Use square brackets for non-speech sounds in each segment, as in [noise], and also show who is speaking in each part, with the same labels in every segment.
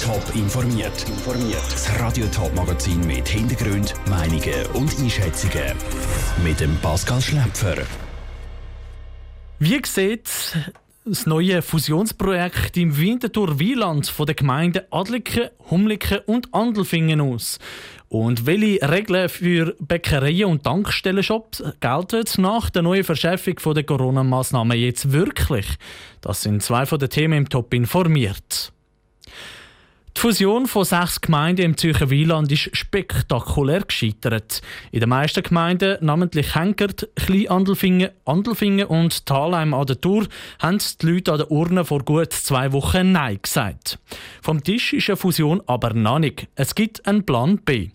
Speaker 1: Top informiert. Das Radio Top Magazin mit Hintergrund, Meinungen und Einschätzungen mit dem Pascal Schläpfer.
Speaker 2: Wie sieht das neue Fusionsprojekt im Winterthur Wieland von den Gemeinden Adliken, Humliken und Andelfingen aus? Und welche Regeln für Bäckereien und Tankstellenshops gelten nach der neuen Verschärfung der Corona-Massnahmen jetzt wirklich? Das sind zwei von den Themen im Top informiert. Die Fusion von sechs Gemeinden im Zürcher Wieland ist spektakulär gescheitert. In den meisten Gemeinden, namentlich Henkert, Kleinandelfingen, Andelfingen und Thalheim an der Tour, haben die Leute an der Urne vor gut zwei Wochen Nein gesagt. Vom Tisch ist eine Fusion aber noch nicht. Es gibt einen Plan B.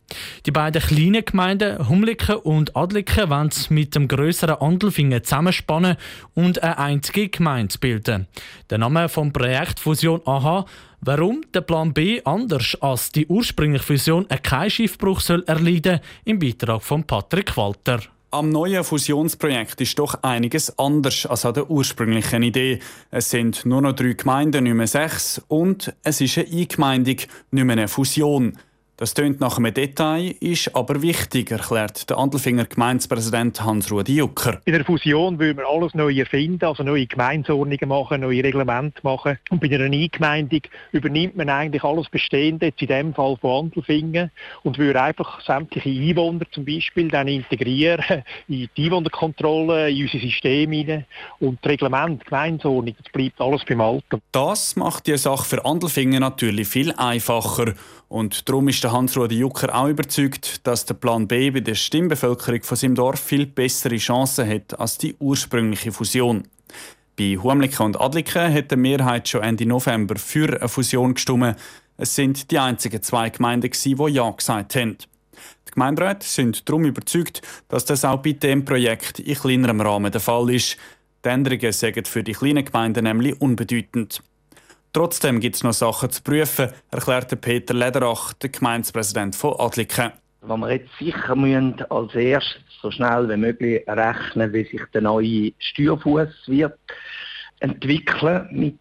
Speaker 2: Die beiden kleinen Gemeinden Humliken und Adliken wollen mit dem grösseren Andelfingen zusammenspannen und eine einzige Gemeinde bilden. Der Name vom Projekt Fusion AHA Warum der Plan B anders als die ursprüngliche Fusion keinen Schiffbruch soll erleiden im Beitrag von Patrick Walter.
Speaker 3: Am neuen Fusionsprojekt ist doch einiges anders als an der ursprünglichen Idee. Es sind nur noch drei Gemeinden, nicht mehr sechs, und es ist eine Eingemeindung, nicht mehr eine Fusion. Das tönt nach einem Detail, ist aber wichtig, erklärt der Andelfinger Gemeindepräsident Hans-Rudi Jucker.
Speaker 4: Bei einer Fusion will man alles neu erfinden, also neue Gemeinsordnungen machen, neue Reglemente machen. Und bei einer Eingemeindung übernimmt man eigentlich alles Bestehende, jetzt in dem Fall von Andelfingen, und würde einfach sämtliche Einwohner zum Beispiel dann integrieren [laughs] in die Einwohnerkontrolle, in unser System hinein. Und das Reglement, die Gemeinsordnung, das bleibt alles beim Alten.
Speaker 3: Das macht die Sache für Andelfingen natürlich viel einfacher. Und darum ist der Hans-Rudi Jucker auch überzeugt, dass der Plan B bei der Stimmbevölkerung von seinem Dorf viel bessere Chancen hat als die ursprüngliche Fusion. Bei Humliken und Adliken hat die Mehrheit schon Ende November für eine Fusion gestimmt. Es sind die einzigen zwei Gemeinden, die Ja gesagt haben. Die Gemeinderäte sind darum überzeugt, dass das auch bei dem Projekt in kleinerem Rahmen der Fall ist. Die Änderungen sagen für die kleinen Gemeinden nämlich unbedeutend. Trotzdem gibt es noch Sachen zu prüfen, erklärte Peter Lederach, der Gemeindepräsident von Adliken.
Speaker 5: Was wir jetzt sicher müssen, als erstes so schnell wie möglich rechnen, wie sich der neue Steuerfuß wird entwickeln mit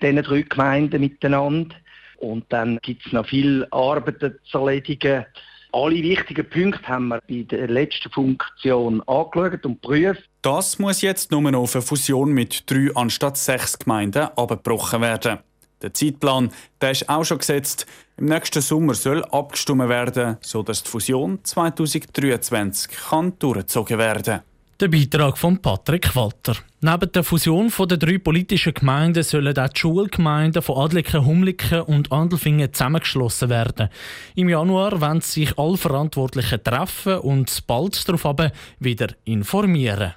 Speaker 5: diesen drei Gemeinden miteinander. Und dann gibt es noch viel Arbeit zu erledigen. Alle wichtigen Punkte haben wir bei der letzten Funktion angeschaut und geprüft.
Speaker 3: Das muss jetzt nur noch auf eine Fusion mit drei anstatt sechs Gemeinden abgebrochen werden. Der Zeitplan der ist auch schon gesetzt. Im nächsten Sommer soll abgestimmt werden, sodass die Fusion 2023 kann durchgezogen werden.
Speaker 2: Der Beitrag von Patrick Walter. Neben der Fusion der drei politischen Gemeinden sollen auch die Schulgemeinden von Adliken, Humliken und Andelfingen zusammengeschlossen werden. Im Januar wollen sich alle Verantwortlichen treffen und bald darauf wieder informieren.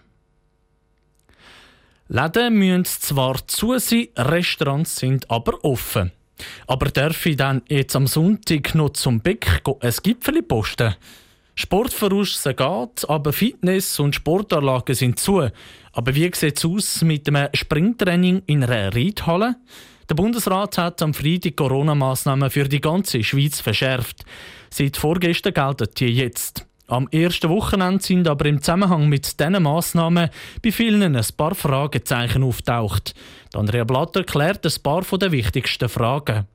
Speaker 2: Läden müssen zwar zu sein, Restaurants sind aber offen. Aber darf ich dann jetzt am Sonntag noch zum Bäck ein Gipfeli posten? Sportverrauschen geht, aber Fitness- und Sportanlagen sind zu. Aber wie sieht es aus mit einem Springtraining in einer Reithalle? Der Bundesrat hat am Freitag Corona-Massnahmen für die ganze Schweiz verschärft. Seit vorgestern gelten die jetzt. Am ersten Wochenende sind aber im Zusammenhang mit diesen Massnahmen bei vielen ein paar Fragezeichen auftaucht. Andrea Blatter klärt ein paar der wichtigsten Fragen.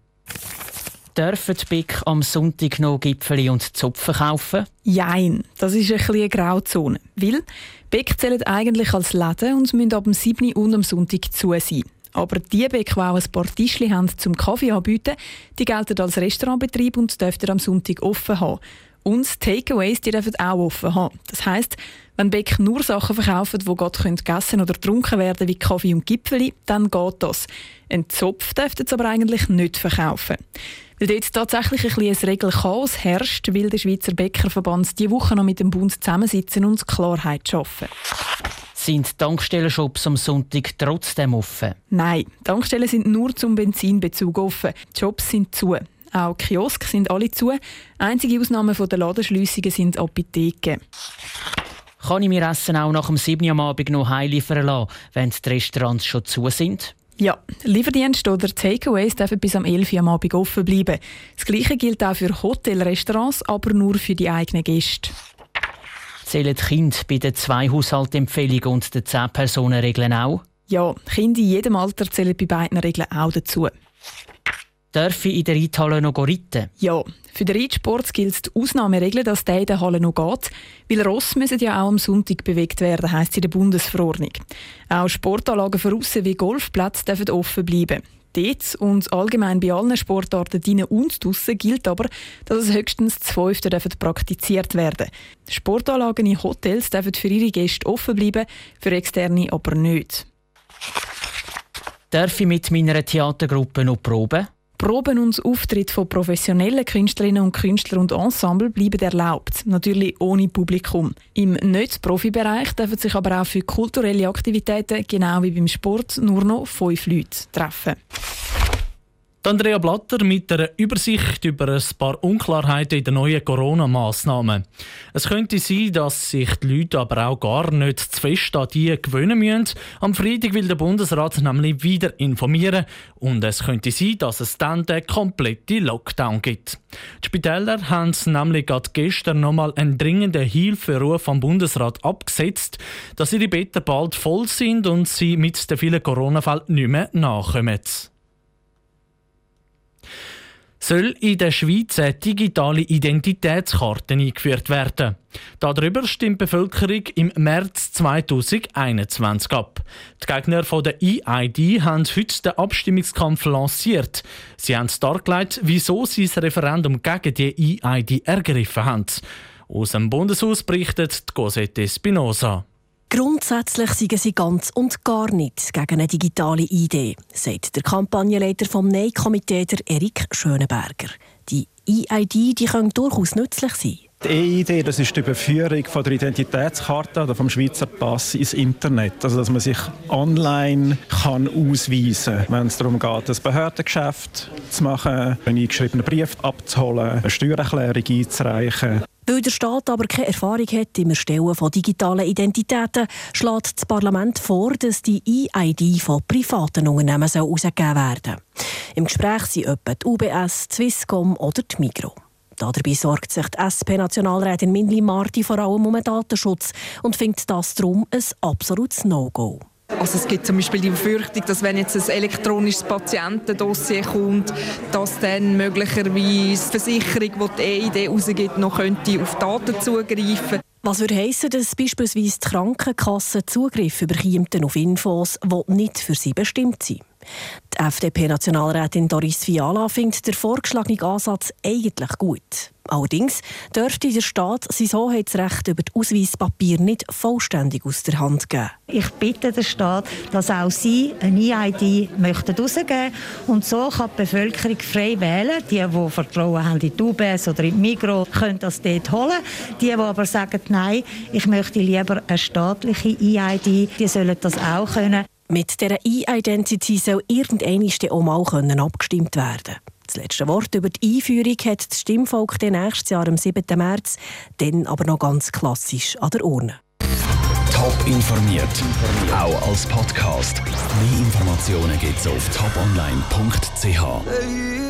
Speaker 6: Dürfen die BIC am Sonntag noch Gipfeli und Zopfen kaufen?
Speaker 7: Jein, das ist ein eine Grauzone. Weil BIC zählen eigentlich als Läden und müssen ab dem 7. und am Sonntag zu sein. Aber die Bäck, die auch ein paar Tischchen haben zum Kaffee anbieten, die gelten als Restaurantbetrieb und dürften am Sonntag offen haben. Und Takeaways, die dürfen auch offen haben. Das heisst, wenn Bäck nur Sachen verkaufen, die gerade gegessen oder getrunken werden, wie Kaffee und Gipfeli, dann geht das. Ein Zopf dürfte es aber eigentlich nicht verkaufen. Weil dort tatsächlich ein, ein Regelchaos herrscht, will der Schweizer Bäckerverband diese Woche noch mit dem Bund zusammensitzen und Klarheit schaffen.
Speaker 6: Sind Tankstellenshops am Sonntag trotzdem offen?
Speaker 7: Nein, Tankstellen sind nur zum Benzinbezug offen. Die Shops sind zu. Auch Kiosk sind alle zu. Einzige Ausnahme von der Ladenschliessungen sind Apotheken.
Speaker 6: Kann ich mir Essen auch nach dem 7. am Abend noch heimliefern lassen, wenn die Restaurants schon zu sind?
Speaker 7: Ja, Lieferdienste oder Takeaways dürfen bis am 11 Uhr am Abend offen bleiben. Das Gleiche gilt auch für Hotelrestaurants, aber nur für die eigenen Gäste.
Speaker 6: Zählen die Kinder bei den zwei Haushaltempfehlungen und den 10-Personen-Regeln auch?
Speaker 7: Ja, Kinder in jedem Alter zählen bei beiden Regeln auch dazu.
Speaker 6: Darf ich in der Reithalle noch reiten?
Speaker 7: Ja, für den Reitsport gilt die Ausnahmeregel, dass der in der Halle noch geht, weil Ross müssen ja auch am Sonntag bewegt werden, heisst in der Bundesverordnung. Auch Sportanlagen für aussen wie Golfplätze dürfen offen bleiben. Dort und allgemein bei allen Sportarten drinnen und draussen gilt aber, dass es höchstens zwei dürfen praktiziert werden. Sportanlagen in Hotels dürfen für ihre Gäste offen bleiben, für Externe aber nicht.
Speaker 6: Darf ich mit meiner Theatergruppe noch proben?
Speaker 7: Proben und Auftritte von professionellen Künstlerinnen und Künstlern und Ensemble bleiben erlaubt, natürlich ohne Publikum. Im Nicht-Profi-Bereich dürfen sich aber auch für kulturelle Aktivitäten, genau wie beim Sport, nur noch fünf Leute treffen.
Speaker 2: Andrea Blatter mit einer Übersicht über ein paar Unklarheiten in den neuen Corona-Massnahmen. Es könnte sein, dass sich die Leute aber auch gar nicht zu fest an die gewöhnen müssen. Am Freitag will der Bundesrat nämlich wieder informieren und es könnte sein, dass es dann den kompletten Lockdown gibt. Die Spitäler haben nämlich gerade gestern nochmal einen dringenden Hilferuf am Bundesrat abgesetzt, dass ihre Betten bald voll sind und sie mit den vielen Corona-Fällen nicht mehr nachkommen soll in der Schweiz eine digitale Identitätskarte eingeführt werden. Darüber stimmt die Bevölkerung im März 2021 ab. Die Gegner von der EID haben heute den Abstimmungskampf lanciert. Sie haben dargelegt, wieso sie das Referendum gegen die EID ergriffen haben. Aus dem Bundeshaus berichtet Cosette Spinoza.
Speaker 8: Grundsätzlich seien sie ganz und gar nicht gegen eine digitale Idee, sagt der Kampagnenleiter vom Nein-Komitee, Erik Schönenberger. Die EID die können durchaus nützlich sein.
Speaker 9: Die E-Idee, das ist die Überführung von der Identitätskarte oder vom Schweizer Pass ins Internet. Also, dass man sich online kann ausweisen kann, wenn es darum geht, ein Behördengeschäft zu machen, einen eingeschriebenen Brief abzuholen, eine Steuererklärung einzureichen.
Speaker 8: Weil der Staat aber keine Erfahrung hat im Erstellen von digitalen Identitäten, schlägt das Parlament vor, dass die EID von privaten Unternehmen herausgegeben werden soll. Im Gespräch sind etwa die UBS, Swisscom oder die Migros. Dabei sorgt sich die SP-Nationalrätin Mindli Marti vor allem um den Datenschutz und findet das darum ein absolutes No-Go.
Speaker 10: Also es gibt zum Beispiel die Befürchtung, dass wenn jetzt ein elektronisches Patientendossier kommt, dass dann möglicherweise die Versicherung, die die EID rausgibt, noch könnte auf Daten zugreifen
Speaker 8: was würde heissen, dass beispielsweise die Krankenkasse Zugriff überkommt auf Infos, die nicht für sie bestimmt sind? Die FDP-Nationalrätin Doris Fiala findet den vorgeschlagenen Ansatz eigentlich gut. Allerdings dürfte der Staat sein Hoheitsrecht über das Ausweispapier nicht vollständig aus der Hand geben.
Speaker 11: Ich bitte den Staat, dass auch Sie eine EID möchten rausgeben und so kann die Bevölkerung frei wählen. Die, die Vertrauen haben in die UBS oder in die Migros, können das dort holen. Die, die aber sagen, nein, ich möchte lieber eine staatliche EID, die sollen das auch können.
Speaker 8: Mit dieser E-Identity soll irgendwann auch mal abgestimmt werden Das letzte Wort über die Einführung hat das Stimmvolk nächstes Jahr am 7. März, dann aber noch ganz klassisch an der Urne.
Speaker 1: Top informiert, auch als Podcast. Mehr Informationen gibt es auf toponline.ch.